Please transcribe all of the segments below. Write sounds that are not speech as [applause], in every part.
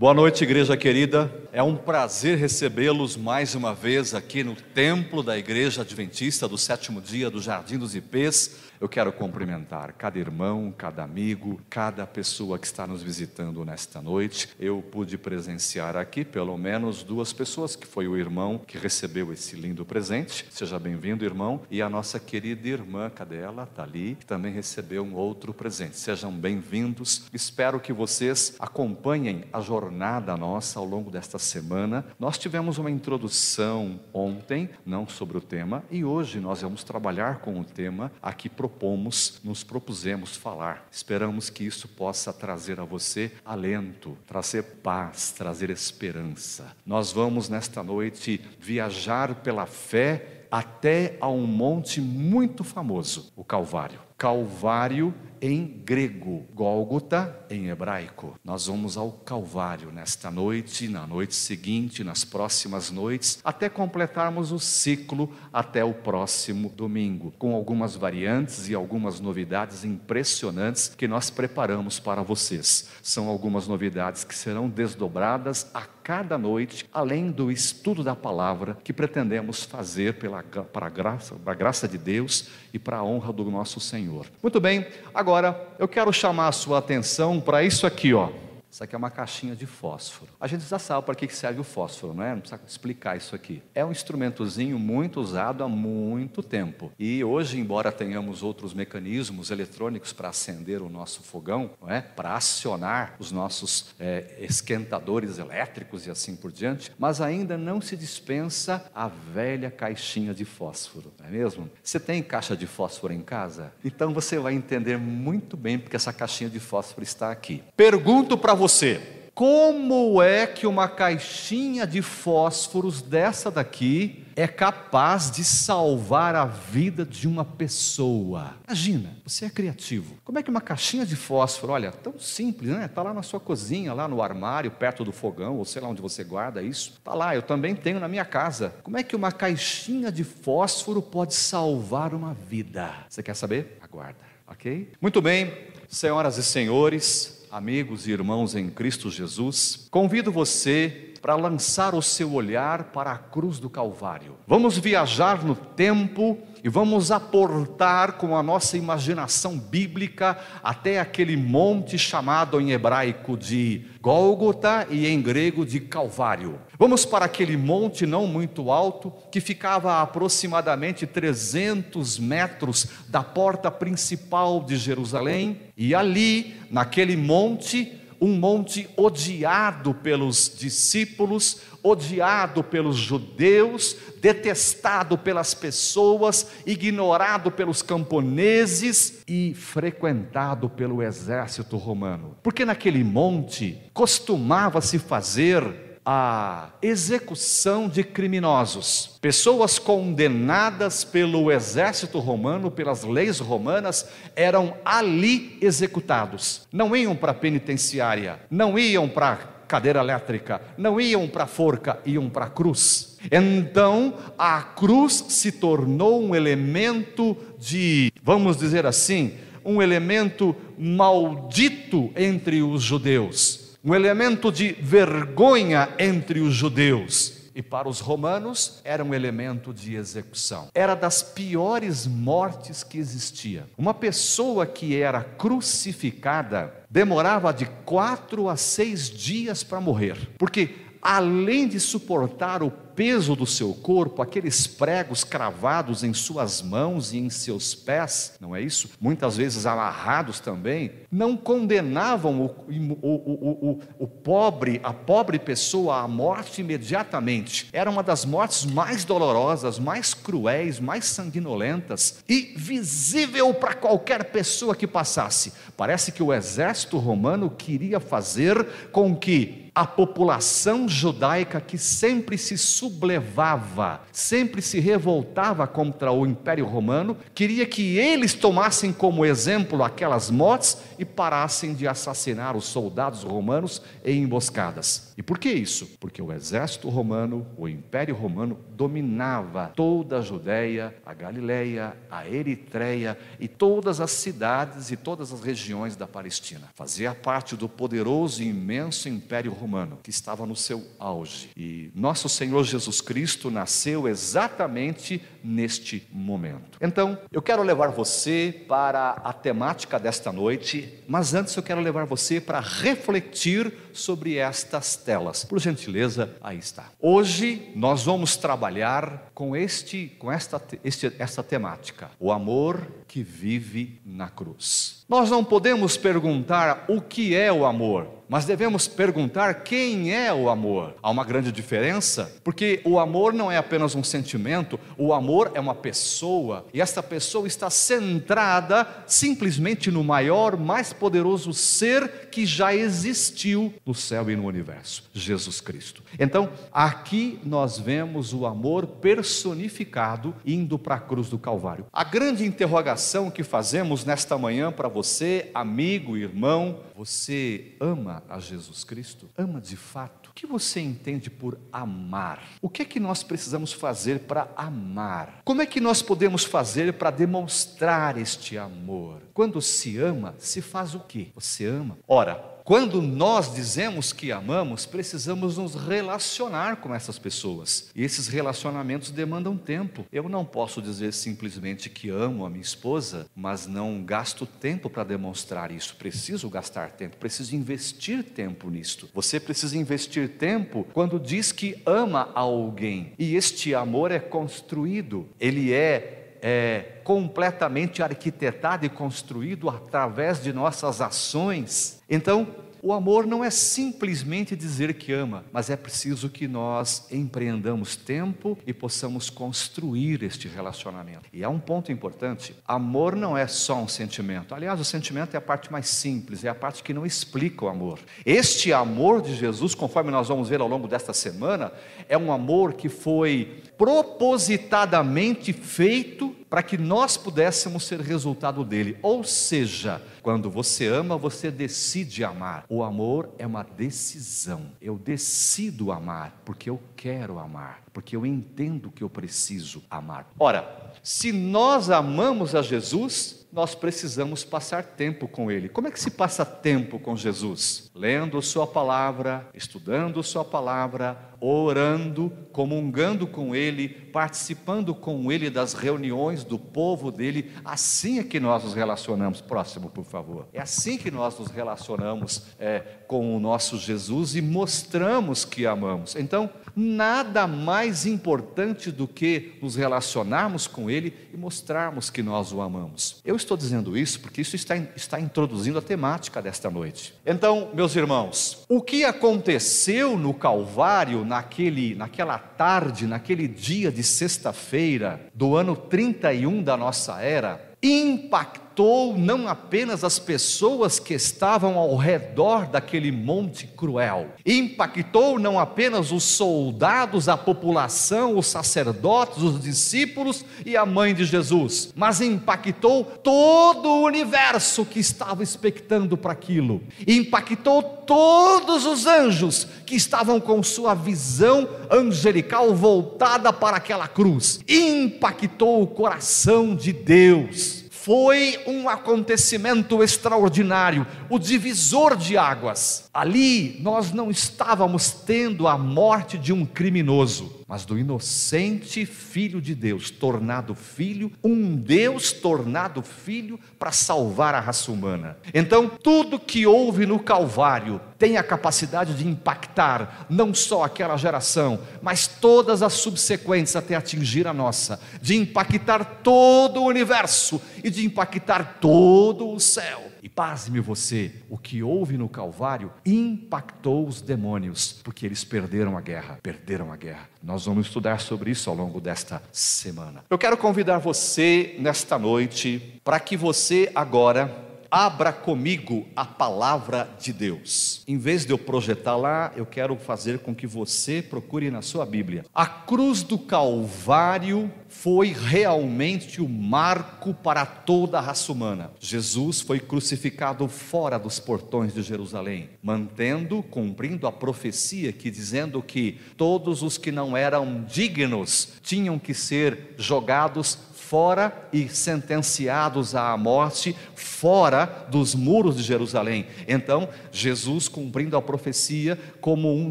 Boa noite, igreja querida. É um prazer recebê-los mais uma vez aqui no templo da Igreja Adventista do sétimo dia do Jardim dos Ipês. Eu quero cumprimentar cada irmão, cada amigo, cada pessoa que está nos visitando nesta noite. Eu pude presenciar aqui pelo menos duas pessoas, que foi o irmão que recebeu esse lindo presente. Seja bem-vindo, irmão, e a nossa querida irmã, cadê ela? Está ali, que também recebeu um outro presente. Sejam bem-vindos. Espero que vocês acompanhem a jornada nossa ao longo desta semana. Nós tivemos uma introdução ontem, não sobre o tema, e hoje nós vamos trabalhar com o tema aqui propomos, nos propusemos falar. Esperamos que isso possa trazer a você alento, trazer paz, trazer esperança. Nós vamos nesta noite viajar pela fé até a um monte muito famoso, o Calvário. Calvário em grego, Gólgota em hebraico. Nós vamos ao Calvário nesta noite, na noite seguinte, nas próximas noites, até completarmos o ciclo até o próximo domingo, com algumas variantes e algumas novidades impressionantes que nós preparamos para vocês. São algumas novidades que serão desdobradas a cada noite, além do estudo da palavra que pretendemos fazer pela, para, a graça, para a graça de Deus e para a honra do nosso Senhor. Muito bem, agora eu quero chamar a sua atenção para isso aqui, ó. Isso aqui é uma caixinha de fósforo. A gente já sabe para que serve o fósforo, não é? Não precisa explicar isso aqui. É um instrumentozinho muito usado há muito tempo. E hoje, embora tenhamos outros mecanismos eletrônicos para acender o nosso fogão, não é? Para acionar os nossos é, esquentadores elétricos e assim por diante, mas ainda não se dispensa a velha caixinha de fósforo, não é mesmo? Você tem caixa de fósforo em casa? Então você vai entender muito bem porque essa caixinha de fósforo está aqui. Pergunto para você: como é que uma caixinha de fósforos dessa daqui é capaz de salvar a vida de uma pessoa? Imagina, você é criativo. Como é que uma caixinha de fósforo, olha, tão simples, né? Está lá na sua cozinha, lá no armário, perto do fogão, ou sei lá onde você guarda isso. Está lá, eu também tenho na minha casa. Como é que uma caixinha de fósforo pode salvar uma vida? Você quer saber? Aguarda, ok? Muito bem, senhoras e senhores amigos e irmãos em Cristo Jesus, convido você para lançar o seu olhar para a cruz do Calvário. Vamos viajar no tempo e vamos aportar com a nossa imaginação bíblica até aquele monte chamado em hebraico de Gólgota e em grego de Calvário. Vamos para aquele monte não muito alto que ficava a aproximadamente 300 metros da porta principal de Jerusalém, e ali, naquele monte, um monte odiado pelos discípulos, odiado pelos judeus, detestado pelas pessoas, ignorado pelos camponeses e frequentado pelo exército romano. Porque naquele monte costumava-se fazer a execução de criminosos. Pessoas condenadas pelo exército romano, pelas leis romanas, eram ali executados. Não iam para a penitenciária, não iam para cadeira elétrica, não iam para a forca, iam para a cruz. Então, a cruz se tornou um elemento de, vamos dizer assim, um elemento maldito entre os judeus um elemento de vergonha entre os judeus. E para os romanos era um elemento de execução. Era das piores mortes que existia. Uma pessoa que era crucificada demorava de quatro a seis dias para morrer, porque além de suportar o peso do seu corpo, aqueles pregos cravados em suas mãos e em seus pés, não é isso? Muitas vezes amarrados também, não condenavam o, o, o, o, pobre, a pobre pessoa à morte imediatamente. Era uma das mortes mais dolorosas, mais cruéis, mais sanguinolentas e visível para qualquer pessoa que passasse. Parece que o exército romano queria fazer com que a população judaica que sempre se sublevava, sempre se revoltava contra o Império Romano, queria que eles tomassem como exemplo aquelas mortes e parassem de assassinar os soldados romanos em emboscadas. E por que isso? Porque o exército romano, o Império Romano, dominava toda a Judéia, a Galileia, a Eritreia e todas as cidades e todas as regiões da Palestina. Fazia parte do poderoso e imenso Império Romano humano que estava no seu auge. E nosso Senhor Jesus Cristo nasceu exatamente neste momento. Então, eu quero levar você para a temática desta noite, mas antes eu quero levar você para refletir sobre estas telas. Por gentileza, aí está. Hoje nós vamos trabalhar com este com esta este, esta temática, o amor que vive na cruz. Nós não podemos perguntar o que é o amor, mas devemos perguntar quem é o amor. Há uma grande diferença, porque o amor não é apenas um sentimento, o amor é uma pessoa, e esta pessoa está centrada simplesmente no maior, mais poderoso ser que já existiu no céu e no universo, Jesus Cristo. Então, aqui nós vemos o amor personificado indo para a cruz do Calvário. A grande interrogação que fazemos nesta manhã para você, amigo, irmão, você ama a Jesus Cristo? Ama de fato? O que você entende por amar? O que é que nós precisamos fazer para amar? Como é que nós podemos fazer para demonstrar este amor? Quando se ama, se faz o quê? Você ama? Ora, quando nós dizemos que amamos, precisamos nos relacionar com essas pessoas. E esses relacionamentos demandam tempo. Eu não posso dizer simplesmente que amo a minha esposa, mas não gasto tempo para demonstrar isso. Preciso gastar tempo, preciso investir tempo nisto. Você precisa investir tempo quando diz que ama alguém. E este amor é construído, ele é, é completamente arquitetado e construído através de nossas ações. Então, o amor não é simplesmente dizer que ama, mas é preciso que nós empreendamos tempo e possamos construir este relacionamento. E há um ponto importante: amor não é só um sentimento. Aliás, o sentimento é a parte mais simples, é a parte que não explica o amor. Este amor de Jesus, conforme nós vamos ver ao longo desta semana, é um amor que foi propositadamente feito para que nós pudéssemos ser resultado dele. Ou seja, quando você ama, você decide amar. O amor é uma decisão. Eu decido amar porque eu quero amar, porque eu entendo que eu preciso amar. Ora, se nós amamos a Jesus, nós precisamos passar tempo com Ele. Como é que se passa tempo com Jesus? Lendo Sua palavra, estudando Sua palavra, orando, comungando com Ele, participando com Ele das reuniões do povo dele. Assim é que nós nos relacionamos. Próximo, por favor. É assim que nós nos relacionamos é, com o nosso Jesus e mostramos que amamos. Então, nada mais importante do que nos relacionarmos com Ele e mostrarmos que nós o amamos. Eu estou dizendo isso porque isso está, está introduzindo a temática desta noite. Então, meus irmãos, o que aconteceu no Calvário naquele, naquela tarde, naquele dia de sexta-feira do ano 31 da nossa era, impactou não apenas as pessoas que estavam ao redor daquele monte cruel, impactou não apenas os soldados, a população, os sacerdotes, os discípulos e a mãe de Jesus, mas impactou todo o universo que estava expectando para aquilo, impactou todos os anjos que estavam com sua visão angelical voltada para aquela cruz, impactou o coração de Deus foi um acontecimento extraordinário, o divisor de águas. Ali nós não estávamos tendo a morte de um criminoso, mas do inocente filho de Deus, tornado filho, um Deus tornado filho para salvar a raça humana. Então, tudo que houve no Calvário tem a capacidade de impactar não só aquela geração, mas todas as subsequentes até atingir a nossa, de impactar todo o universo e de impactar todo o céu. E pasme você, o que houve no Calvário impactou os demônios, porque eles perderam a guerra, perderam a guerra. Nós vamos estudar sobre isso ao longo desta semana. Eu quero convidar você nesta noite para que você agora abra comigo a palavra de Deus. Em vez de eu projetar lá, eu quero fazer com que você procure na sua Bíblia. A cruz do Calvário foi realmente o marco para toda a raça humana. Jesus foi crucificado fora dos portões de Jerusalém, mantendo, cumprindo a profecia que dizendo que todos os que não eram dignos tinham que ser jogados fora e sentenciados à morte fora dos muros de Jerusalém. Então, Jesus cumprindo a profecia como um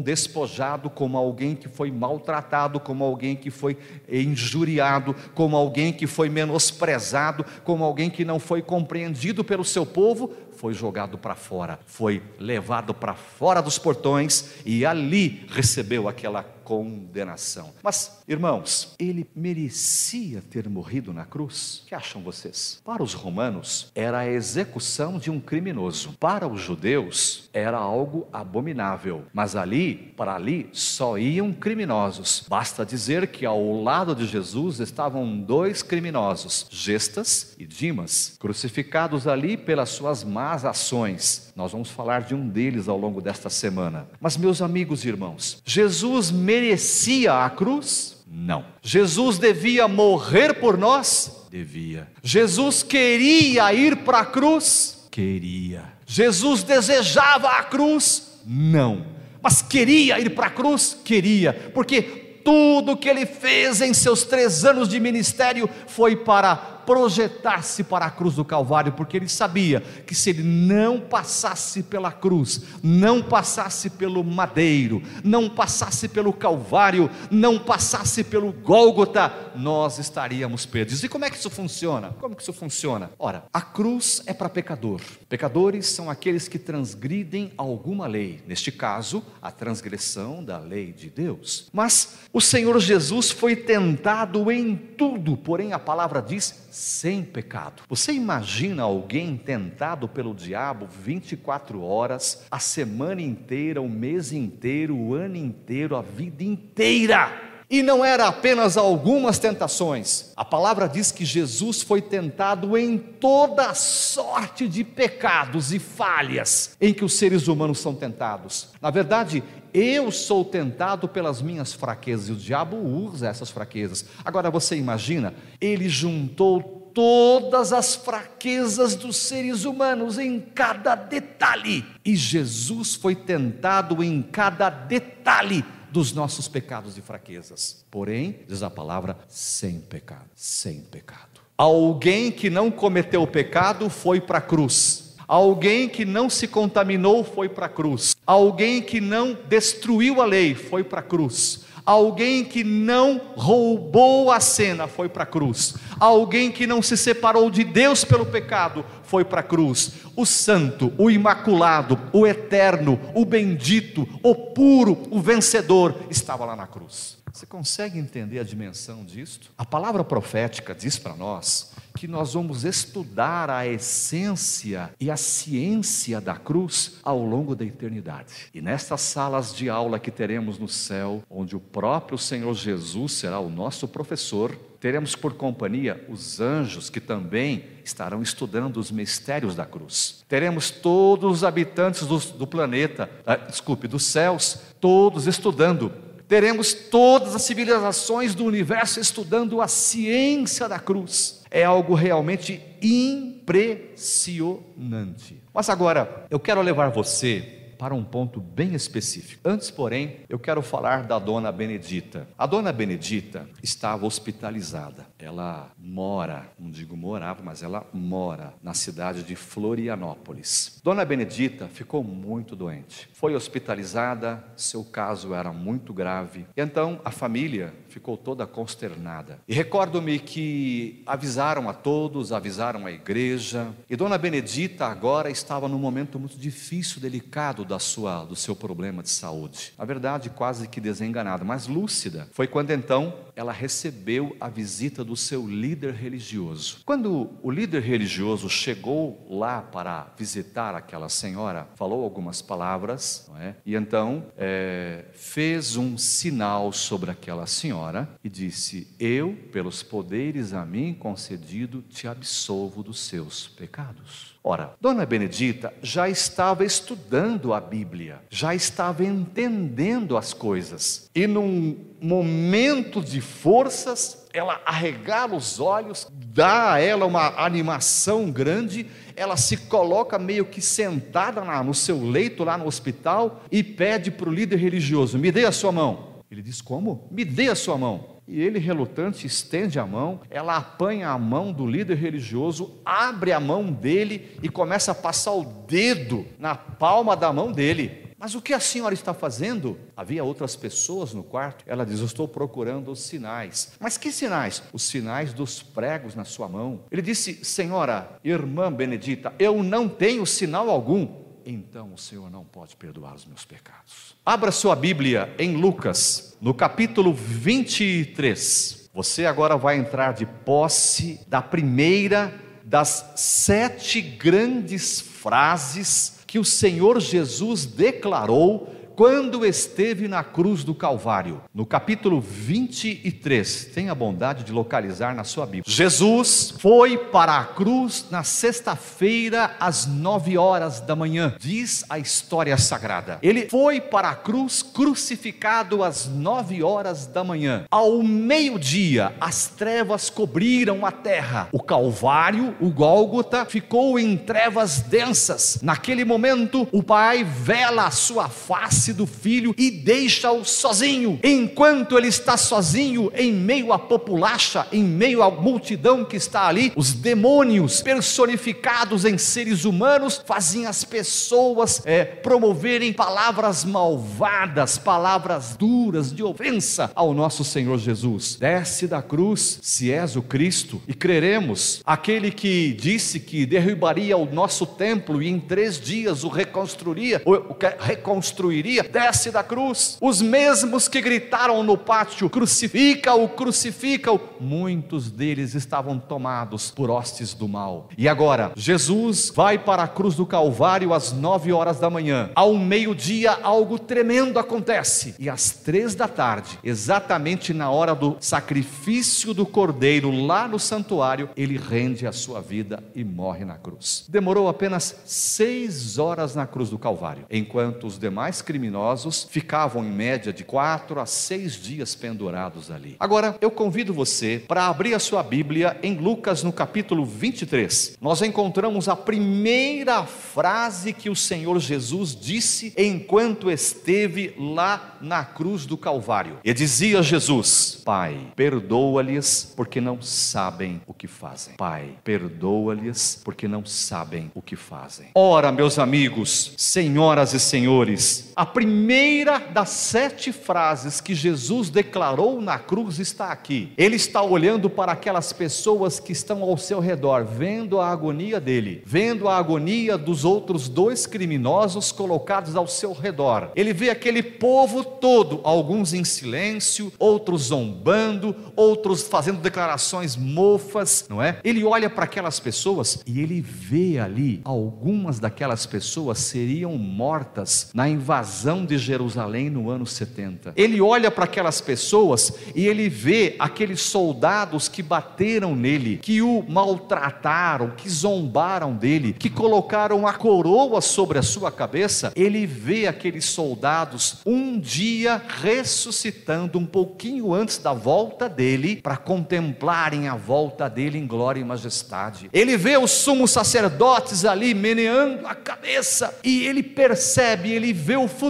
despojado, como alguém que foi maltratado, como alguém que foi injuriado, como alguém que foi menosprezado, como alguém que não foi compreendido pelo seu povo, foi jogado para fora, foi levado para fora dos portões e ali recebeu aquela condenação. Mas, irmãos, ele merecia ter morrido na cruz? O que acham vocês? Para os romanos, era a execução de um criminoso. Para os judeus, era algo abominável. Mas ali, para ali, só iam criminosos. Basta dizer que ao lado de Jesus estavam dois criminosos, Gestas e Dimas, crucificados ali pelas suas más ações. Nós vamos falar de um deles ao longo desta semana. Mas, meus amigos e irmãos, Jesus merecia a cruz? Não. Jesus devia morrer por nós? Devia. Jesus queria ir para a cruz? Queria. Jesus desejava a cruz? Não. Mas queria ir para a cruz? Queria. Porque tudo que ele fez em seus três anos de ministério foi para projetar-se para a cruz do Calvário, porque ele sabia que se ele não passasse pela cruz, não passasse pelo madeiro, não passasse pelo Calvário, não passasse pelo Gólgota, nós estaríamos perdidos. E como é que isso funciona? Como que isso funciona? Ora, a cruz é para pecador. Pecadores são aqueles que transgridem alguma lei, neste caso, a transgressão da lei de Deus. Mas o Senhor Jesus foi tentado em tudo, porém a palavra diz sem pecado. Você imagina alguém tentado pelo diabo 24 horas, a semana inteira, o mês inteiro, o ano inteiro, a vida inteira? E não era apenas algumas tentações. A palavra diz que Jesus foi tentado em toda sorte de pecados e falhas em que os seres humanos são tentados. Na verdade, eu sou tentado pelas minhas fraquezas e o diabo usa essas fraquezas. Agora você imagina, ele juntou todas as fraquezas dos seres humanos em cada detalhe, e Jesus foi tentado em cada detalhe dos nossos pecados e fraquezas. Porém, diz a palavra, sem pecado, sem pecado. Alguém que não cometeu pecado foi para a cruz. Alguém que não se contaminou foi para a cruz. Alguém que não destruiu a lei foi para a cruz. Alguém que não roubou a cena foi para a cruz. Alguém que não se separou de Deus pelo pecado foi para a cruz. O santo, o imaculado, o eterno, o bendito, o puro, o vencedor estava lá na cruz. Você consegue entender a dimensão disto? A palavra profética diz para nós que nós vamos estudar a essência e a ciência da cruz ao longo da eternidade. E nestas salas de aula que teremos no céu, onde o próprio Senhor Jesus será o nosso professor, teremos por companhia os anjos que também estarão estudando os mistérios da cruz. Teremos todos os habitantes do, do planeta, ah, desculpe, dos céus, todos estudando teremos todas as civilizações do universo estudando a ciência da cruz. É algo realmente impressionante. Mas agora, eu quero levar você para um ponto bem específico. Antes, porém, eu quero falar da dona Benedita. A dona Benedita estava hospitalizada. Ela mora, não digo morava, mas ela mora na cidade de Florianópolis. Dona Benedita ficou muito doente. Foi hospitalizada, seu caso era muito grave. Então a família ficou toda consternada. E recordo-me que avisaram a todos, avisaram a igreja, e Dona Benedita agora estava num momento muito difícil, delicado da sua, do seu problema de saúde. A verdade, quase que desenganada, mas lúcida. Foi quando então ela recebeu a visita do seu líder religioso. Quando o líder religioso chegou lá para visitar aquela senhora, falou algumas palavras, é? e então é, fez um sinal sobre aquela senhora e disse: Eu, pelos poderes a mim concedido, te absolvo dos seus pecados. Ora, Dona Benedita já estava estudando a Bíblia, já estava entendendo as coisas, e num momento de forças, ela arregala os olhos, dá a ela uma animação grande, ela se coloca meio que sentada no seu leito lá no hospital e pede para o líder religioso: me dê a sua mão. Ele diz: Como? Me dê a sua mão. E ele, relutante, estende a mão, ela apanha a mão do líder religioso, abre a mão dele e começa a passar o dedo na palma da mão dele. Mas o que a senhora está fazendo? Havia outras pessoas no quarto. Ela diz: Eu estou procurando os sinais. Mas que sinais? Os sinais dos pregos na sua mão. Ele disse: Senhora, irmã Benedita, eu não tenho sinal algum. Então o Senhor não pode perdoar os meus pecados. Abra sua Bíblia em Lucas, no capítulo 23. Você agora vai entrar de posse da primeira das sete grandes frases que o Senhor Jesus declarou quando esteve na cruz do Calvário, no capítulo 23, tenha a bondade de localizar na sua Bíblia. Jesus foi para a cruz na sexta-feira, às nove horas da manhã, diz a história sagrada. Ele foi para a cruz crucificado às nove horas da manhã. Ao meio-dia, as trevas cobriram a terra. O Calvário, o Gólgota, ficou em trevas densas. Naquele momento, o Pai vela a sua face do filho e deixa-o sozinho. Enquanto ele está sozinho, em meio à populacha, em meio à multidão que está ali, os demônios personificados em seres humanos fazem as pessoas é, promoverem palavras malvadas, palavras duras de ofensa ao nosso Senhor Jesus. Desce da cruz, se és o Cristo, e creremos, aquele que disse que derrubaria o nosso templo e em três dias o reconstruiria, o reconstruiria desce da cruz. Os mesmos que gritaram no pátio: crucifica-o, crucifica-o. Muitos deles estavam tomados por hostes do mal. E agora, Jesus vai para a cruz do Calvário às nove horas da manhã. Ao meio-dia, algo tremendo acontece. E às três da tarde, exatamente na hora do sacrifício do cordeiro lá no santuário, ele rende a sua vida e morre na cruz. Demorou apenas seis horas na cruz do Calvário, enquanto os demais criminosos criminosos ficavam em média de quatro a seis dias pendurados ali. Agora, eu convido você para abrir a sua Bíblia em Lucas no capítulo 23. Nós encontramos a primeira frase que o Senhor Jesus disse enquanto esteve lá na cruz do Calvário. E dizia Jesus: Pai, perdoa-lhes porque não sabem o que fazem. Pai, perdoa-lhes porque não sabem o que fazem. Ora, meus amigos, senhoras e senhores, a primeira das sete frases que Jesus declarou na cruz está aqui. Ele está olhando para aquelas pessoas que estão ao seu redor, vendo a agonia dele, vendo a agonia dos outros dois criminosos colocados ao seu redor. Ele vê aquele povo todo, alguns em silêncio, outros zombando, outros fazendo declarações mofas, não é? Ele olha para aquelas pessoas e ele vê ali algumas daquelas pessoas seriam mortas na invasão invasão de Jerusalém no ano 70. Ele olha para aquelas pessoas e ele vê aqueles soldados que bateram nele, que o maltrataram, que zombaram dele, que colocaram a coroa sobre a sua cabeça. Ele vê aqueles soldados um dia ressuscitando um pouquinho antes da volta dele para contemplarem a volta dele em glória e majestade. Ele vê os sumos sacerdotes ali meneando a cabeça e ele percebe, ele vê o futuro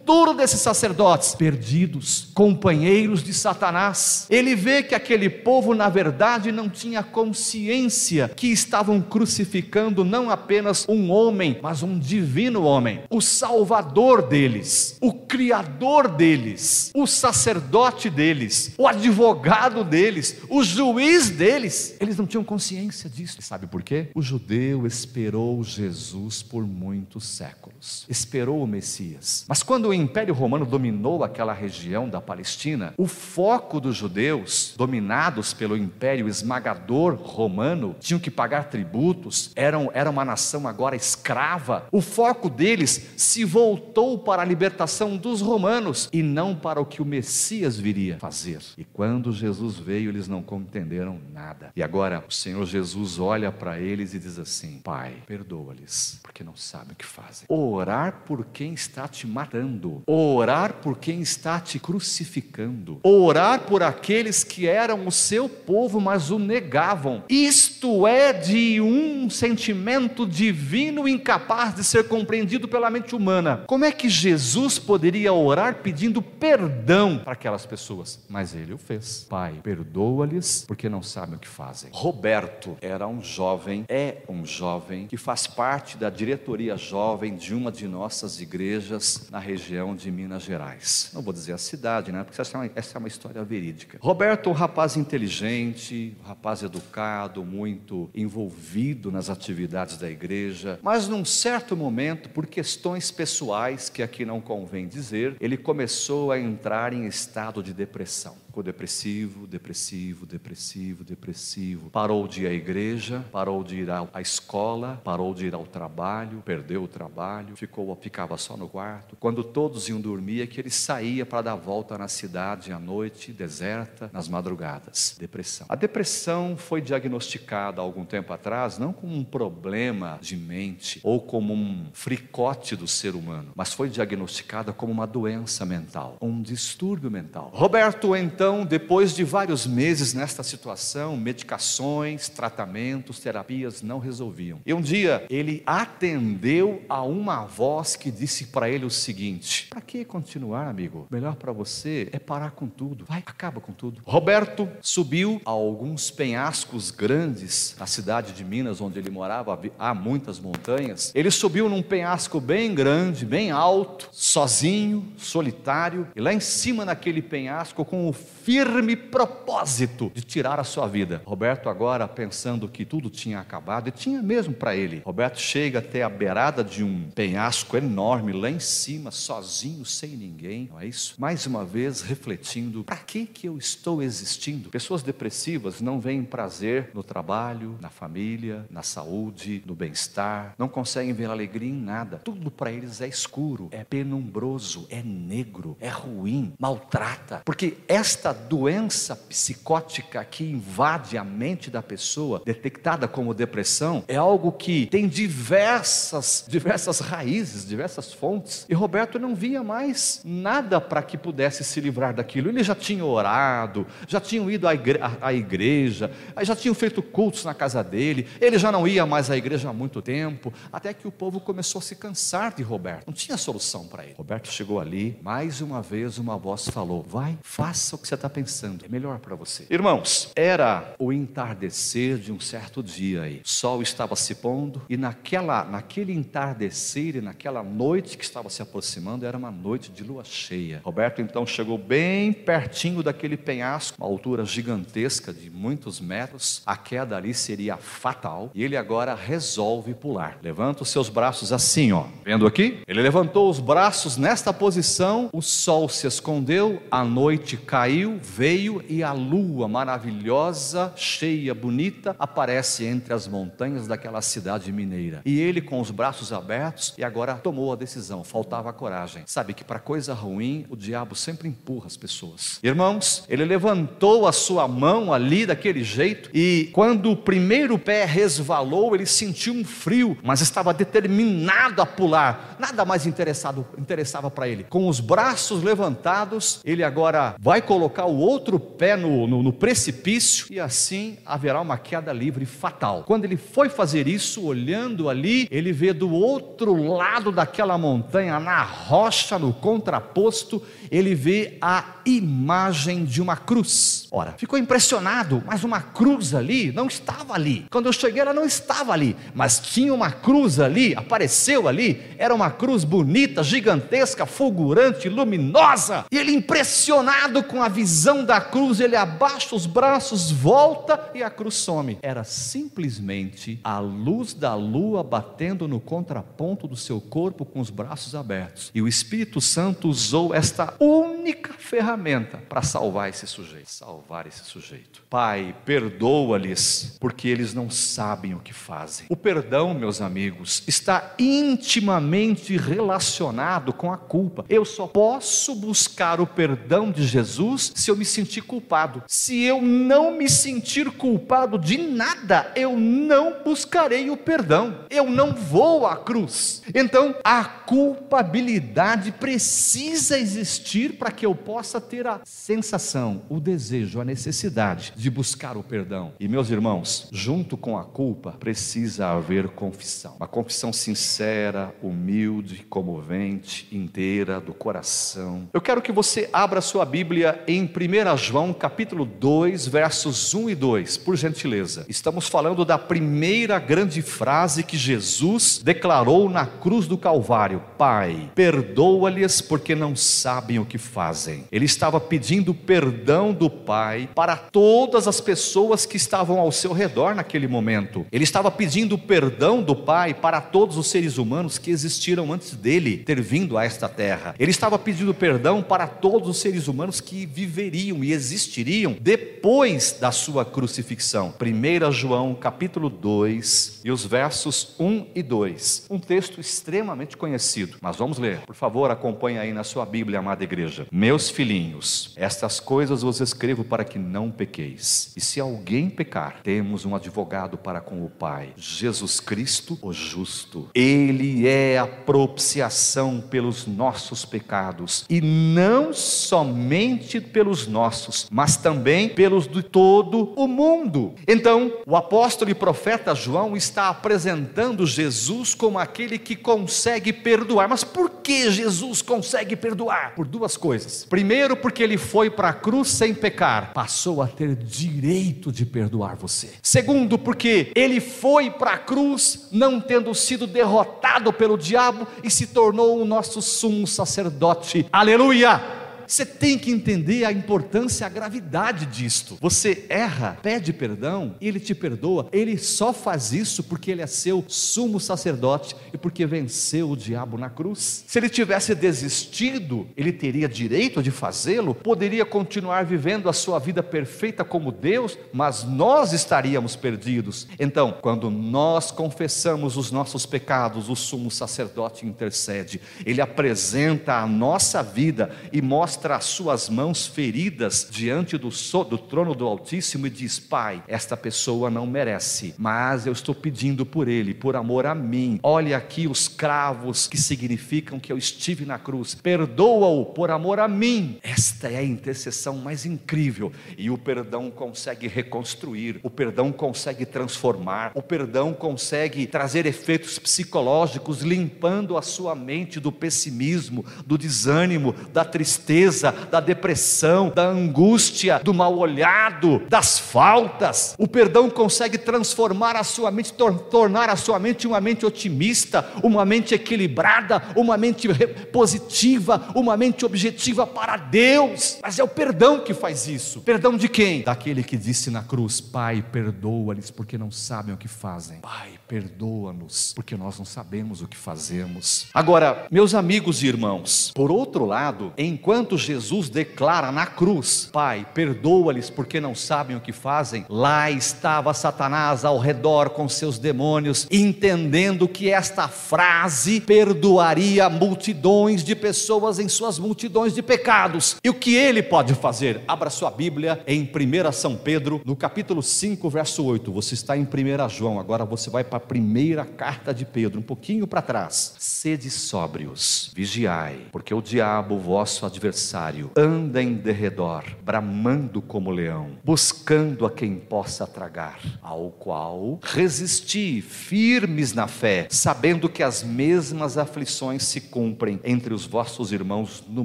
futuro desses sacerdotes, perdidos, companheiros de Satanás. Ele vê que aquele povo, na verdade, não tinha consciência que estavam crucificando não apenas um homem, mas um divino homem, o salvador deles, o criador deles, o sacerdote deles, o advogado deles, o juiz deles. Eles não tinham consciência disso. Sabe por quê? O judeu esperou Jesus por muitos séculos, esperou o Messias. Mas quando o Império Romano dominou aquela região da Palestina, o foco dos judeus, dominados pelo Império esmagador romano, tinham que pagar tributos, eram, era uma nação agora escrava. O foco deles se voltou para a libertação dos romanos e não para o que o Messias viria fazer. E quando Jesus veio, eles não compreenderam nada. E agora o Senhor Jesus olha para eles e diz assim: Pai, perdoa-lhes, porque não sabem o que fazem. Orar por quem está te matando matando, orar por quem está te crucificando, orar por aqueles que eram o seu povo, mas o negavam. Isto é de um sentimento divino incapaz de ser compreendido pela mente humana. Como é que Jesus poderia orar pedindo perdão para aquelas pessoas? Mas ele o fez. Pai, perdoa-lhes porque não sabem o que fazem. Roberto era um jovem, é um jovem que faz parte da diretoria jovem de uma de nossas igrejas na região de Minas Gerais. Não vou dizer a cidade, né? Porque essa é uma, essa é uma história verídica. Roberto, um rapaz inteligente, um rapaz educado, muito envolvido nas atividades da igreja, mas num certo momento, por questões pessoais que aqui não convém dizer, ele começou a entrar em estado de depressão. Ficou depressivo, depressivo, depressivo, depressivo. Parou de ir à igreja, parou de ir à escola, parou de ir ao trabalho, perdeu o trabalho, ficou, ficava só no quarto. Quando todos iam dormir, é que ele saía para dar volta na cidade à noite, deserta, nas madrugadas. Depressão. A depressão foi diagnosticada há algum tempo atrás, não como um problema de mente ou como um fricote do ser humano, mas foi diagnosticada como uma doença mental, um distúrbio mental. Roberto entrou então, depois de vários meses nesta situação, medicações, tratamentos, terapias não resolviam. E um dia ele atendeu a uma voz que disse para ele o seguinte: Para que continuar, amigo? Melhor para você é parar com tudo. Vai, acaba com tudo. Roberto subiu a alguns penhascos grandes na cidade de Minas, onde ele morava, há muitas montanhas. Ele subiu num penhasco bem grande, bem alto, sozinho, solitário, e lá em cima naquele penhasco, com o firme propósito de tirar a sua vida. Roberto, agora pensando que tudo tinha acabado, e tinha mesmo para ele. Roberto chega até a beirada de um penhasco enorme, lá em cima, sozinho, sem ninguém, não é isso? Mais uma vez refletindo: para que, que eu estou existindo? Pessoas depressivas não veem prazer no trabalho, na família, na saúde, no bem-estar, não conseguem ver alegria em nada. Tudo para eles é escuro, é penumbroso, é negro, é ruim, maltrata, porque esta esta doença psicótica que invade a mente da pessoa, detectada como depressão, é algo que tem diversas, diversas raízes, diversas fontes. E Roberto não via mais nada para que pudesse se livrar daquilo. Ele já tinha orado, já tinham ido à igreja, à igreja, já tinham feito cultos na casa dele, ele já não ia mais à igreja há muito tempo, até que o povo começou a se cansar de Roberto. Não tinha solução para ele. Roberto chegou ali, mais uma vez uma voz falou: Vai, faça o que você está pensando, é melhor para você. Irmãos, era o entardecer de um certo dia aí. O sol estava se pondo e naquela, naquele entardecer e naquela noite que estava se aproximando, era uma noite de lua cheia. Roberto então chegou bem pertinho daquele penhasco, uma altura gigantesca de muitos metros. A queda ali seria fatal e ele agora resolve pular. Levanta os seus braços assim, ó. Vendo aqui? Ele levantou os braços nesta posição, o sol se escondeu, a noite caiu veio e a lua maravilhosa, cheia, bonita, aparece entre as montanhas daquela cidade mineira. E ele, com os braços abertos, e agora tomou a decisão, faltava coragem. Sabe que para coisa ruim, o diabo sempre empurra as pessoas. Irmãos, ele levantou a sua mão ali daquele jeito, e quando o primeiro pé resvalou, ele sentiu um frio, mas estava determinado a pular. Nada mais interessado, interessava para ele. Com os braços levantados, ele agora vai colocar colocar o outro pé no, no, no, precipício e assim haverá uma queda livre fatal. Quando ele foi fazer isso, olhando ali, ele vê do outro lado daquela montanha, na rocha, no contraposto, ele vê a imagem de uma cruz. Ora, ficou impressionado, mas uma cruz ali não estava ali. Quando eu cheguei, ela não estava ali, mas tinha uma cruz ali, apareceu ali, era uma cruz bonita, gigantesca, fulgurante, luminosa. E ele, impressionado com a visão da cruz, ele abaixa os braços, volta e a cruz some. Era simplesmente a luz da lua batendo no contraponto do seu corpo com os braços abertos. E o Espírito Santo usou esta única ferramenta para salvar esse sujeito, salvar esse sujeito. Pai, perdoa-lhes, porque eles não sabem o que fazem. O perdão, meus amigos, está intimamente relacionado com a culpa. Eu só posso buscar o perdão de Jesus se eu me sentir culpado. Se eu não me sentir culpado de nada, eu não buscarei o perdão. Eu não vou à cruz. Então, a culpabilidade precisa existir para que eu possa ter a sensação, o desejo, a necessidade de buscar o perdão. E meus irmãos, junto com a culpa, precisa haver confissão. Uma confissão sincera, humilde, comovente, inteira do coração. Eu quero que você abra sua Bíblia em 1 João, capítulo 2, versos 1 e 2, por gentileza. Estamos falando da primeira grande frase que Jesus declarou na cruz do Calvário: Pai, perdoa-lhes porque não sabem o que fazem. Ele estava pedindo perdão do Pai para todas as pessoas que estavam ao seu redor naquele momento. Ele estava pedindo perdão do Pai para todos os seres humanos que existiram antes dele ter vindo a esta terra. Ele estava pedindo perdão para todos os seres humanos que viveriam e existiriam depois da sua crucifixão. 1 João capítulo 2 e os versos 1 e 2. Um texto extremamente conhecido, mas vamos ler. Por favor, acompanhe aí na sua Bíblia, amada igreja. Meus filhinhos, estas coisas vos escrevo para que não pequeis. E se alguém pecar, temos um advogado para com o Pai, Jesus Cristo, o justo. Ele é a propiciação pelos nossos pecados, e não somente pelos nossos, mas também pelos de todo o mundo. Então, o apóstolo e profeta João está apresentando Jesus como aquele que consegue perdoar. Mas por que Jesus consegue perdoar? Por duas coisas. Primeiro, porque ele foi para a cruz sem pecar, passou a ter direito de perdoar você. Segundo, porque ele foi para a cruz não tendo sido derrotado pelo diabo e se tornou o nosso sumo sacerdote. Aleluia! Você tem que entender a importância, a gravidade disto. Você erra, pede perdão, ele te perdoa. Ele só faz isso porque ele é seu sumo sacerdote e porque venceu o diabo na cruz. Se ele tivesse desistido, ele teria direito de fazê-lo, poderia continuar vivendo a sua vida perfeita como Deus, mas nós estaríamos perdidos. Então, quando nós confessamos os nossos pecados, o sumo sacerdote intercede. Ele apresenta a nossa vida e mostra mostra as suas mãos feridas diante do, do trono do Altíssimo e diz: Pai, esta pessoa não merece, mas eu estou pedindo por ele, por amor a mim. Olha aqui os cravos que significam que eu estive na cruz. Perdoa-o por amor a mim. Esta é a intercessão mais incrível. E o perdão consegue reconstruir, o perdão consegue transformar, o perdão consegue trazer efeitos psicológicos, limpando a sua mente do pessimismo, do desânimo, da tristeza tristeza, da depressão, da angústia, do mal olhado, das faltas. O perdão consegue transformar a sua mente, tor tornar a sua mente uma mente otimista, uma mente equilibrada, uma mente positiva, uma mente objetiva para Deus. Mas é o perdão que faz isso. Perdão de quem? Daquele que disse na cruz: Pai, perdoa-lhes porque não sabem o que fazem. Pai, perdoa-nos porque nós não sabemos o que fazemos. Agora, meus amigos e irmãos, por outro lado, enquanto Jesus declara na cruz: Pai, perdoa-lhes porque não sabem o que fazem. Lá estava Satanás ao redor com seus demônios, entendendo que esta frase perdoaria multidões de pessoas em suas multidões de pecados. E o que ele pode fazer? Abra sua Bíblia em 1 São Pedro, no capítulo 5, verso 8. Você está em 1 João, agora você vai para a primeira carta de Pedro, um pouquinho para trás. Sede sóbrios, vigiai, porque o diabo, vosso adversário, adversário anda em derredor, bramando como leão, buscando a quem possa tragar, ao qual resisti firmes na fé, sabendo que as mesmas aflições se cumprem entre os vossos irmãos no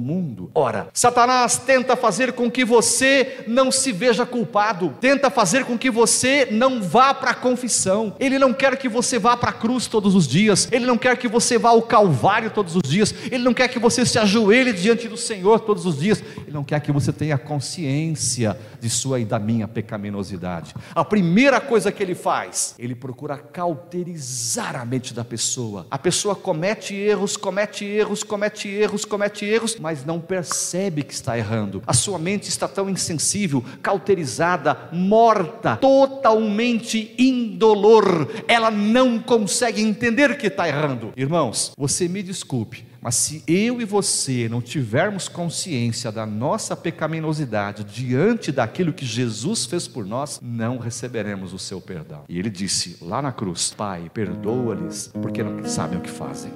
mundo. Ora, Satanás tenta fazer com que você não se veja culpado, tenta fazer com que você não vá para a confissão. Ele não quer que você vá para a cruz todos os dias, ele não quer que você vá ao Calvário todos os dias, ele não quer que você se ajoelhe diante do Senhor todos os dias, Ele não quer que você tenha consciência de sua e da minha pecaminosidade. A primeira coisa que Ele faz, Ele procura cauterizar a mente da pessoa. A pessoa comete erros, comete erros, comete erros, comete erros, mas não percebe que está errando. A sua mente está tão insensível, cauterizada, morta, totalmente indolor. Ela não consegue entender que está errando. Irmãos, você me desculpe, mas se eu e você não tivermos consciência da nossa pecaminosidade diante daquilo que Jesus fez por nós, não receberemos o seu perdão. E ele disse lá na cruz: Pai, perdoa-lhes, porque não sabem o que fazem.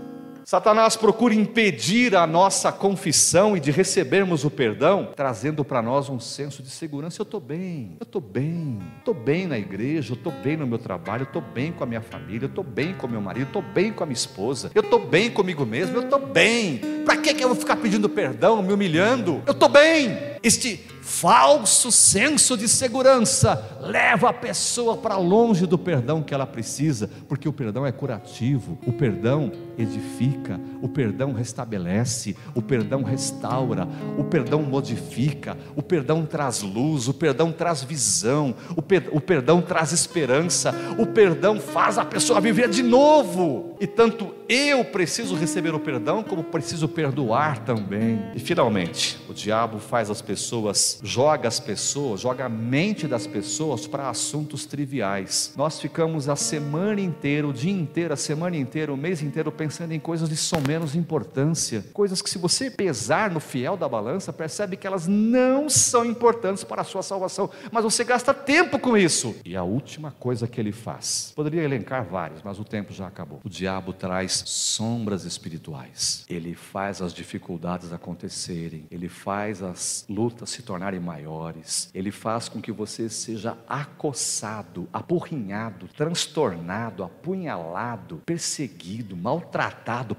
Satanás procura impedir a nossa confissão e de recebermos o perdão, trazendo para nós um senso de segurança. Eu estou bem, eu estou bem, estou bem na igreja, eu estou bem no meu trabalho, eu estou bem com a minha família, eu estou bem com meu marido, estou bem com a minha esposa, eu estou bem comigo mesmo, eu estou bem. Para que, que eu vou ficar pedindo perdão, me humilhando? Eu estou bem. Este falso senso de segurança leva a pessoa para longe do perdão que ela precisa, porque o perdão é curativo, o perdão edifica, o perdão restabelece, o perdão restaura, o perdão modifica, o perdão traz luz, o perdão traz visão, o, per o perdão traz esperança, o perdão faz a pessoa viver de novo. E tanto eu preciso receber o perdão, como preciso perdoar também. E finalmente, o diabo faz as pessoas, joga as pessoas, joga a mente das pessoas para assuntos triviais. Nós ficamos a semana inteira, o dia inteiro, a semana inteira, o mês inteiro pensando em coisas de som menos importância, coisas que se você pesar no fiel da balança, percebe que elas não são importantes para a sua salvação, mas você gasta tempo com isso. E a última coisa que ele faz, poderia elencar várias, mas o tempo já acabou. O diabo traz sombras espirituais. Ele faz as dificuldades acontecerem, ele faz as lutas se tornarem maiores, ele faz com que você seja acossado, apurrinhado, transtornado, apunhalado, perseguido, maltratado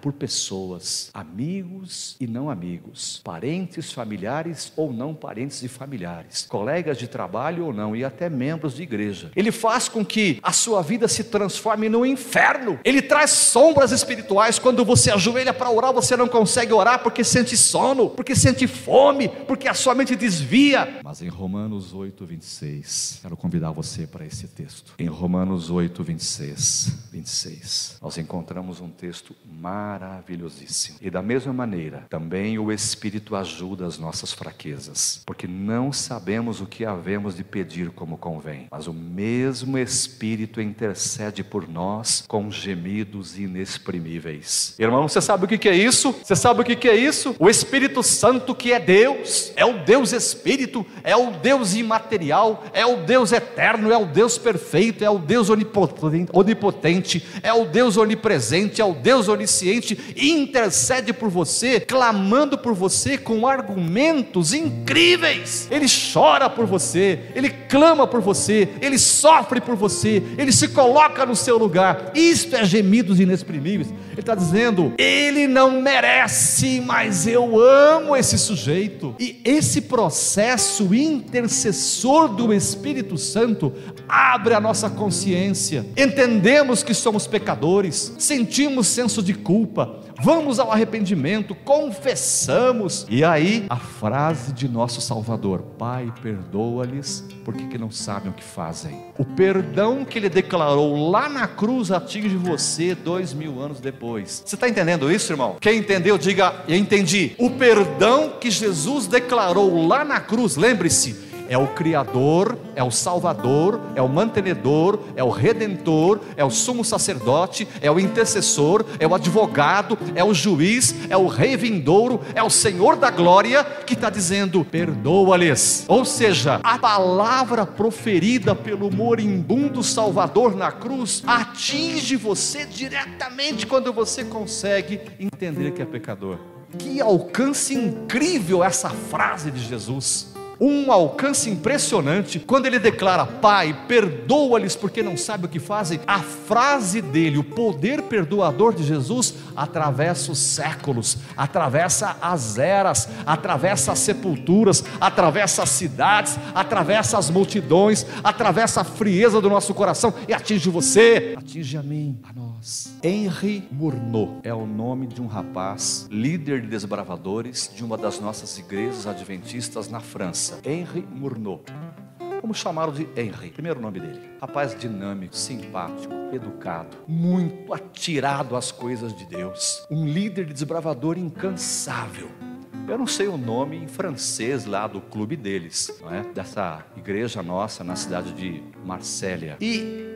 por pessoas, amigos e não amigos, parentes, familiares ou não parentes e familiares, colegas de trabalho ou não, e até membros de igreja. Ele faz com que a sua vida se transforme no inferno. Ele traz sombras espirituais. Quando você ajoelha para orar, você não consegue orar porque sente sono, porque sente fome, porque a sua mente desvia. Mas em Romanos 8, 26, quero convidar você para esse texto. Em Romanos 8, 26, 26, nós encontramos um texto maravilhosíssimo. E da mesma maneira, também o Espírito ajuda as nossas fraquezas, porque não sabemos o que havemos de pedir como convém, mas o mesmo Espírito intercede por nós com gemidos inexprimíveis. Irmão, você sabe o que é isso? Você sabe o que é isso? O Espírito Santo que é Deus, é o Deus Espírito, é o Deus imaterial, é o Deus eterno, é o Deus perfeito, é o Deus onipotente, é o Deus onipresente, é o Deus onisciente, intercede por você, clamando por você com argumentos incríveis. Ele chora por você, ele clama por você, ele sofre por você, ele se coloca no seu lugar. Isto é gemidos inexprimíveis. Ele está dizendo: ele não merece, mas eu amo esse sujeito. E esse processo intercessor do Espírito Santo abre a nossa consciência. Entendemos que somos pecadores, sentimos senso de culpa, vamos ao arrependimento, confessamos. E aí a frase de nosso Salvador: Pai, perdoa-lhes, porque que não sabem o que fazem. O perdão que ele declarou lá na cruz atinge você dois mil anos depois. Você está entendendo isso, irmão? Quem entendeu, diga: Eu entendi. O perdão que Jesus declarou lá na cruz, lembre-se é o Criador, é o Salvador, é o mantenedor, é o Redentor, é o sumo sacerdote, é o intercessor, é o advogado, é o juiz, é o rei vindouro, é o Senhor da glória que está dizendo: perdoa-lhes. Ou seja, a palavra proferida pelo moribundo Salvador na cruz atinge você diretamente quando você consegue entender que é pecador. Que alcance incrível essa frase de Jesus um alcance impressionante quando ele declara: Pai, perdoa-lhes porque não sabem o que fazem. A frase dele, o poder perdoador de Jesus, atravessa os séculos, atravessa as eras, atravessa as sepulturas, atravessa as cidades, atravessa as multidões, atravessa a frieza do nosso coração e atinge você, atinge a mim, a nós. Henri Murnau é o nome de um rapaz, líder de desbravadores de uma das nossas igrejas adventistas na França. Henri Murnau. Vamos chamá-lo de Henri, primeiro nome dele. Rapaz dinâmico, simpático, educado, muito atirado às coisas de Deus. Um líder de desbravador incansável. Eu não sei o nome em francês lá do clube deles, não é? dessa igreja nossa na cidade de Marsella. E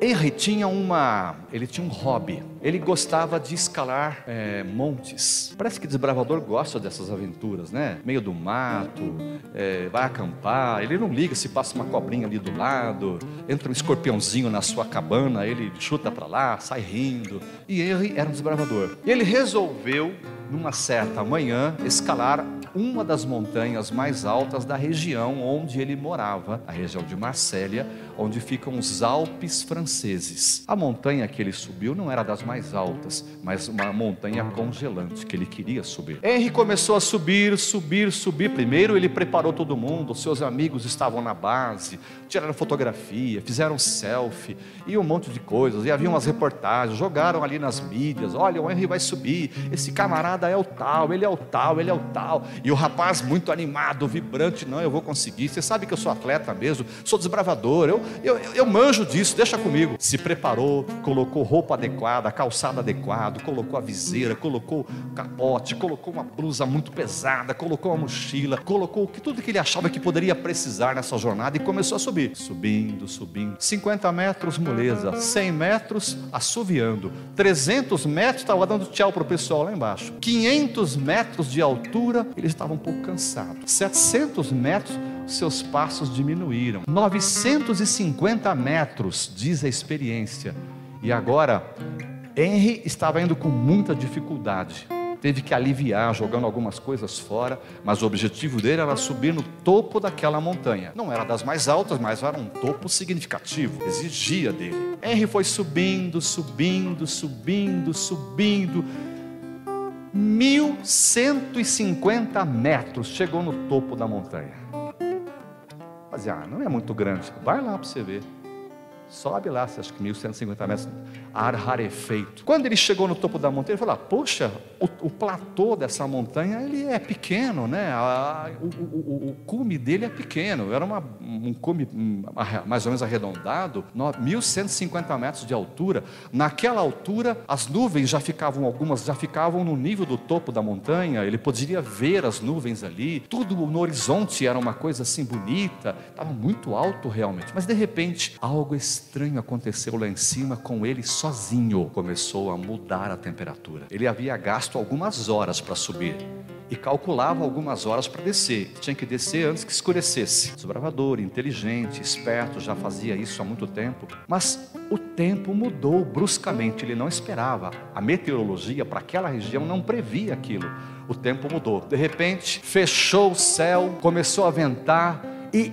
Henry tinha uma, ele tinha um hobby. Ele gostava de escalar é, montes. Parece que desbravador gosta dessas aventuras, né? Meio do mato, é, vai acampar. Ele não liga se passa uma cobrinha ali do lado, entra um escorpiãozinho na sua cabana, ele chuta para lá, sai rindo. E Henry era um desbravador. E ele resolveu, numa certa manhã, escalar uma das montanhas mais altas da região onde ele morava, a região de Marsella, onde ficam os Alpes franceses. A montanha que ele subiu não era das mais altas, mas uma montanha congelante que ele queria subir. Henry começou a subir, subir, subir. Primeiro ele preparou todo mundo, seus amigos estavam na base, tiraram fotografia, fizeram selfie e um monte de coisas. E havia umas reportagens, jogaram ali nas mídias: olha, o Henry vai subir, esse camarada é o tal, ele é o tal, ele é o tal. E o rapaz muito animado, vibrante, não, eu vou conseguir. Você sabe que eu sou atleta mesmo, sou desbravador, eu, eu, eu manjo disso, deixa comigo. Se preparou, colocou roupa adequada, calçado adequado, colocou a viseira, colocou capote, colocou uma blusa muito pesada, colocou uma mochila, colocou tudo que ele achava que poderia precisar nessa jornada e começou a subir. Subindo, subindo. 50 metros, moleza. 100 metros, assoviando. 300 metros, estava dando tchau para o pessoal lá embaixo. 500 metros de altura, ele estava um pouco cansado. 700 metros, seus passos diminuíram. 950 metros, diz a experiência. E agora, Henry estava indo com muita dificuldade. Teve que aliviar, jogando algumas coisas fora, mas o objetivo dele era subir no topo daquela montanha. Não era das mais altas, mas era um topo significativo, exigia dele. Henry foi subindo, subindo, subindo, subindo 1.150 metros, chegou no topo da montanha. Mas ah, não é muito grande, vai lá para você ver. Sobe lá, acho que 1.150 metros, ar rarefeito. Quando ele chegou no topo da montanha, ele falou: ah, Poxa, o, o, platô dessa montanha ele é pequeno, né? A, o, o, o, cume dele é pequeno. Era uma, um cume mais ou menos arredondado, 1.150 metros de altura. Naquela altura, as nuvens já ficavam, algumas já ficavam no nível do topo da montanha. Ele poderia ver as nuvens ali. Tudo no horizonte era uma coisa assim bonita. Estava muito alto realmente. Mas de repente, algo estranho aconteceu lá em cima com ele sozinho. Começou a mudar a temperatura. Ele havia gasto algumas horas para subir e calculava algumas horas para descer. Tinha que descer antes que escurecesse. Desbravador, inteligente, esperto, já fazia isso há muito tempo. Mas o tempo mudou bruscamente, ele não esperava. A meteorologia para aquela região não previa aquilo. O tempo mudou. De repente, fechou o céu, começou a ventar e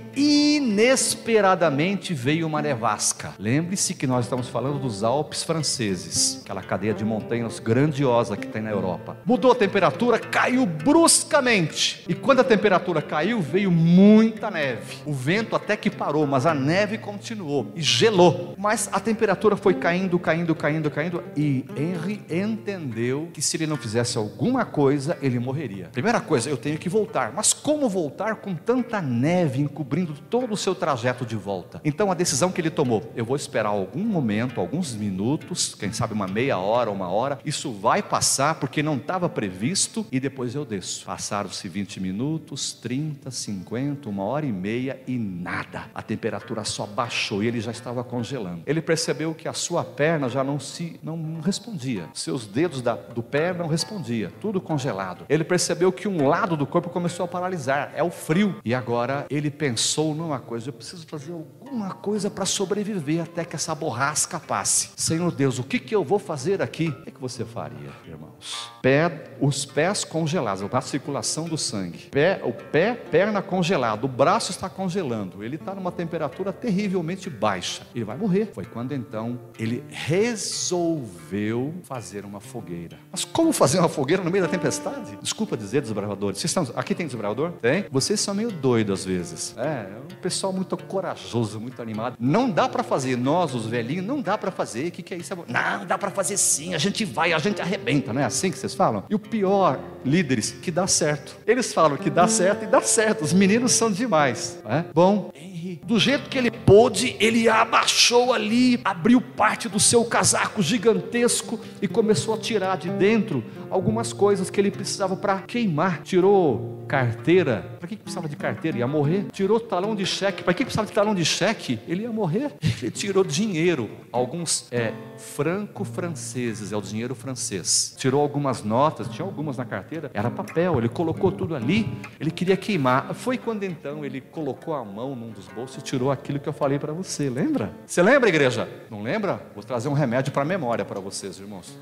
inesperadamente veio uma nevasca. Lembre-se que nós estamos falando dos Alpes franceses, aquela cadeia de montanhas grandiosa que tem na Europa. Mudou a temperatura, caiu bruscamente. E quando a temperatura caiu, veio muita neve. O vento até que parou, mas a neve continuou e gelou. Mas a temperatura foi caindo, caindo, caindo, caindo. E Henry entendeu que se ele não fizesse alguma coisa, ele morreria. Primeira coisa, eu tenho que voltar. Mas como voltar com tanta neve encobrindo todo o seu trajeto de volta. Então a decisão que ele tomou, eu vou esperar algum momento, alguns minutos, quem sabe uma meia hora, uma hora, isso vai passar porque não estava previsto e depois eu desço. Passaram-se 20 minutos, 30, 50, uma hora e meia e nada. A temperatura só baixou e ele já estava congelando. Ele percebeu que a sua perna já não se não respondia. Seus dedos da, do pé não respondia, tudo congelado. Ele percebeu que um lado do corpo começou a paralisar, é o frio. E agora ele pensou numa coisa: eu preciso fazer alguma coisa para sobreviver até que essa borrasca passe. Senhor Deus, o que, que eu vou fazer aqui? O que, que você faria, irmãos? Pé, os pés congelados, a circulação do sangue. Pé, o pé, perna congelada, o braço está congelando. Ele está numa temperatura terrivelmente baixa. Ele vai morrer. Foi quando então ele resolveu fazer uma fogueira. Mas como fazer uma fogueira no meio da tempestade? Desculpa dizer, desbravadores. Vocês estão... Aqui tem desbravador? Tem? Vocês são meio doidos às vezes. É, é um pessoal muito corajoso, muito animado. Não dá para fazer, nós, os velhinhos, não dá para fazer. O que, que é isso? Não, dá para fazer sim, a gente vai, a gente arrebenta, não é assim que vocês falam? E o pior, líderes, que dá certo. Eles falam que dá certo e dá certo. Os meninos são demais. É? Bom, Henry Do jeito que ele pôde, ele abaixou ali, abriu parte do seu casaco gigantesco e começou a tirar de dentro algumas coisas que ele precisava para queimar. Tirou carteira. Para que precisava de carteira? Ia morrer. Tirou talão de cheque. Para que precisava de talão de cheque? Ele ia morrer. [laughs] Ele tirou dinheiro. Alguns é, franco-franceses, é o dinheiro francês. Tirou algumas notas, tinha algumas na carteira, era papel. Ele colocou tudo ali. Ele queria queimar. Foi quando então ele colocou a mão num dos bolsos e tirou aquilo que eu falei para você. Lembra? Você lembra, igreja? Não lembra? Vou trazer um remédio para a memória para vocês, irmãos.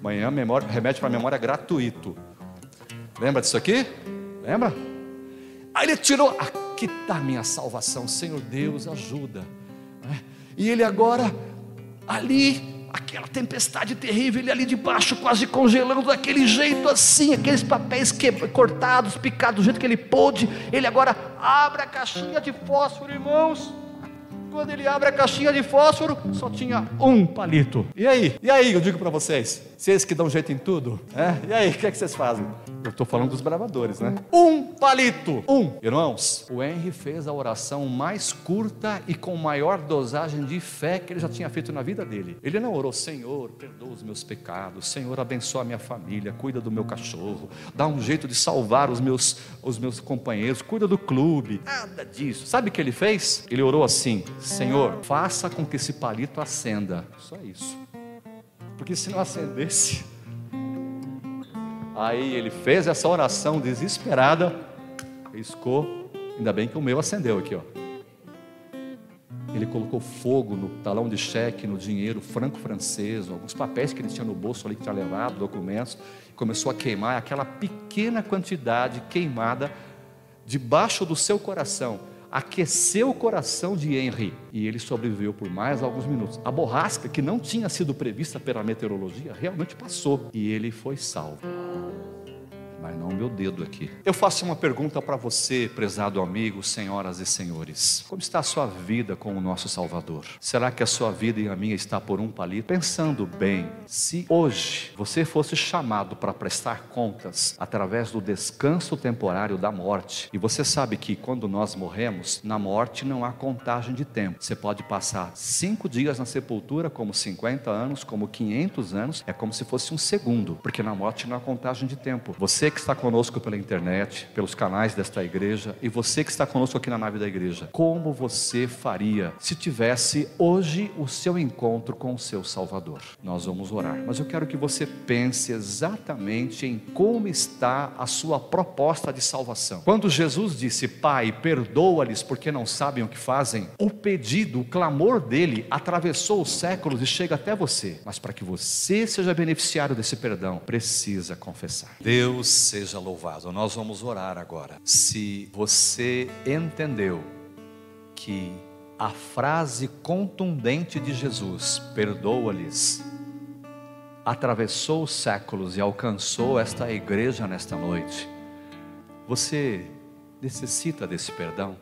Amanhã, memória, remédio para memória gratuito. Lembra disso aqui? Lembra? Aí ele tirou, aqui está a minha salvação, Senhor Deus, ajuda. Né? E ele agora, ali, aquela tempestade terrível, ele ali debaixo, quase congelando daquele jeito assim, aqueles papéis que, cortados, picados do jeito que ele pôde. Ele agora abre a caixinha de fósforo, irmãos. Quando ele abre a caixinha de fósforo, só tinha um palito. E aí? E aí, eu digo para vocês, vocês que dão jeito em tudo, é? E aí, o que, é que vocês fazem? Eu estou falando dos bravadores, né? Um palito, um. Irmãos, o Henry fez a oração mais curta e com maior dosagem de fé que ele já tinha feito na vida dele. Ele não orou, Senhor, perdoa os meus pecados, Senhor, abençoa a minha família, cuida do meu cachorro, dá um jeito de salvar os meus, os meus companheiros, cuida do clube. Nada disso. Sabe o que ele fez? Ele orou assim: Senhor, faça com que esse palito acenda. Só isso. Porque se não acendesse. Aí ele fez essa oração desesperada, riscou. Ainda bem que o meu acendeu aqui, ó. Ele colocou fogo no talão de cheque, no dinheiro franco-francês, alguns papéis que ele tinha no bolso ali que tinha levado, documentos, começou a queimar aquela pequena quantidade queimada debaixo do seu coração aqueceu o coração de Henry e ele sobreviveu por mais alguns minutos. A borrasca, que não tinha sido prevista pela meteorologia, realmente passou e ele foi salvo mas não meu dedo aqui. Eu faço uma pergunta para você, prezado amigo, senhoras e senhores. Como está a sua vida com o nosso Salvador? Será que a sua vida e a minha está por um palito? Pensando bem, se hoje você fosse chamado para prestar contas através do descanso temporário da morte, e você sabe que quando nós morremos, na morte não há contagem de tempo. Você pode passar cinco dias na sepultura, como 50 anos, como 500 anos, é como se fosse um segundo, porque na morte não há contagem de tempo. Você que está conosco pela internet, pelos canais desta igreja, e você que está conosco aqui na nave da igreja, como você faria se tivesse hoje o seu encontro com o seu Salvador? Nós vamos orar, mas eu quero que você pense exatamente em como está a sua proposta de salvação. Quando Jesus disse, Pai, perdoa-lhes porque não sabem o que fazem, o pedido, o clamor dele atravessou os séculos e chega até você, mas para que você seja beneficiário desse perdão, precisa confessar. Deus seja louvado. Nós vamos orar agora. Se você entendeu que a frase contundente de Jesus, perdoa-lhes, atravessou os séculos e alcançou esta igreja nesta noite, você necessita desse perdão?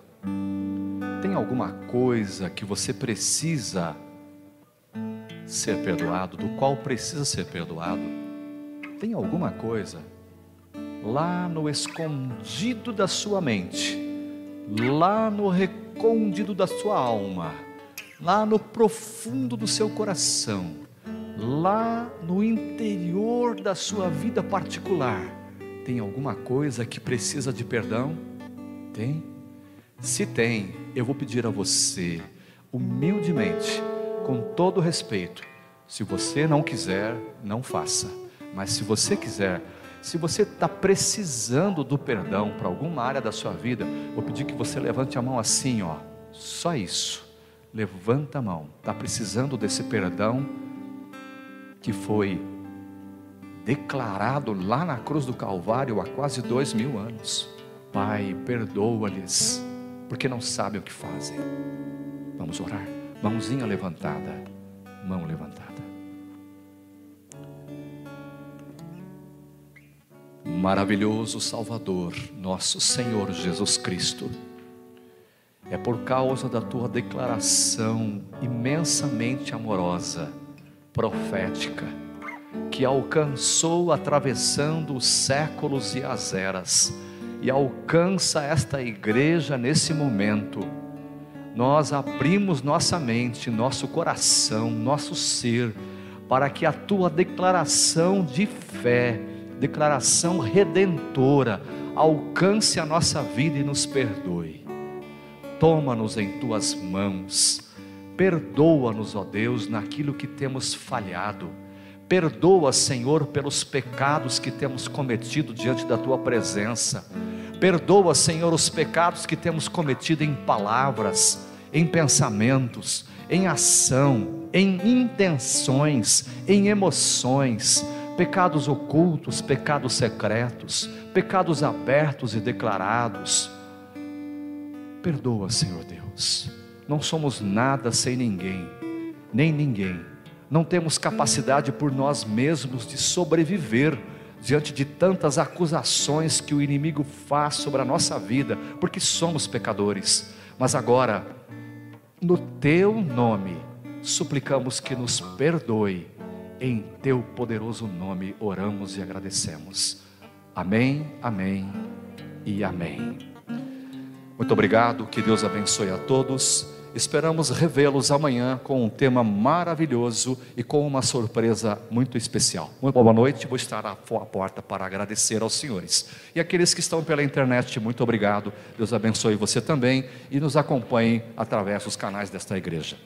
Tem alguma coisa que você precisa ser perdoado, do qual precisa ser perdoado? Tem alguma coisa lá no escondido da sua mente, lá no recôndito da sua alma, lá no profundo do seu coração, lá no interior da sua vida particular, tem alguma coisa que precisa de perdão? Tem? Se tem, eu vou pedir a você, humildemente, com todo respeito, se você não quiser, não faça, mas se você quiser, se você está precisando do perdão para alguma área da sua vida, vou pedir que você levante a mão assim, ó. Só isso. Levanta a mão. Está precisando desse perdão que foi declarado lá na cruz do Calvário há quase dois mil anos. Pai, perdoa-lhes, porque não sabem o que fazem. Vamos orar. Mãozinha levantada. Mão levantada. Maravilhoso Salvador, nosso Senhor Jesus Cristo. É por causa da tua declaração imensamente amorosa, profética, que alcançou atravessando os séculos e as eras, e alcança esta igreja nesse momento, nós abrimos nossa mente, nosso coração, nosso ser, para que a tua declaração de fé, declaração redentora, alcance a nossa vida e nos perdoe. Toma-nos em tuas mãos, perdoa-nos, ó Deus, naquilo que temos falhado. Perdoa, Senhor, pelos pecados que temos cometido diante da tua presença Perdoa, Senhor, os pecados que temos cometido em palavras, em pensamentos, em ação, em intenções, em emoções, pecados ocultos, pecados secretos, pecados abertos e declarados. Perdoa, Senhor Deus. Não somos nada sem ninguém, nem ninguém. Não temos capacidade por nós mesmos de sobreviver diante de tantas acusações que o inimigo faz sobre a nossa vida, porque somos pecadores. Mas agora, no teu nome, suplicamos que nos perdoe. Em teu poderoso nome oramos e agradecemos. Amém, amém e amém. Muito obrigado, que Deus abençoe a todos. Esperamos revê-los amanhã com um tema maravilhoso e com uma surpresa muito especial. Muito boa noite, vou estar à porta para agradecer aos senhores. E aqueles que estão pela internet, muito obrigado. Deus abençoe você também e nos acompanhe através dos canais desta igreja.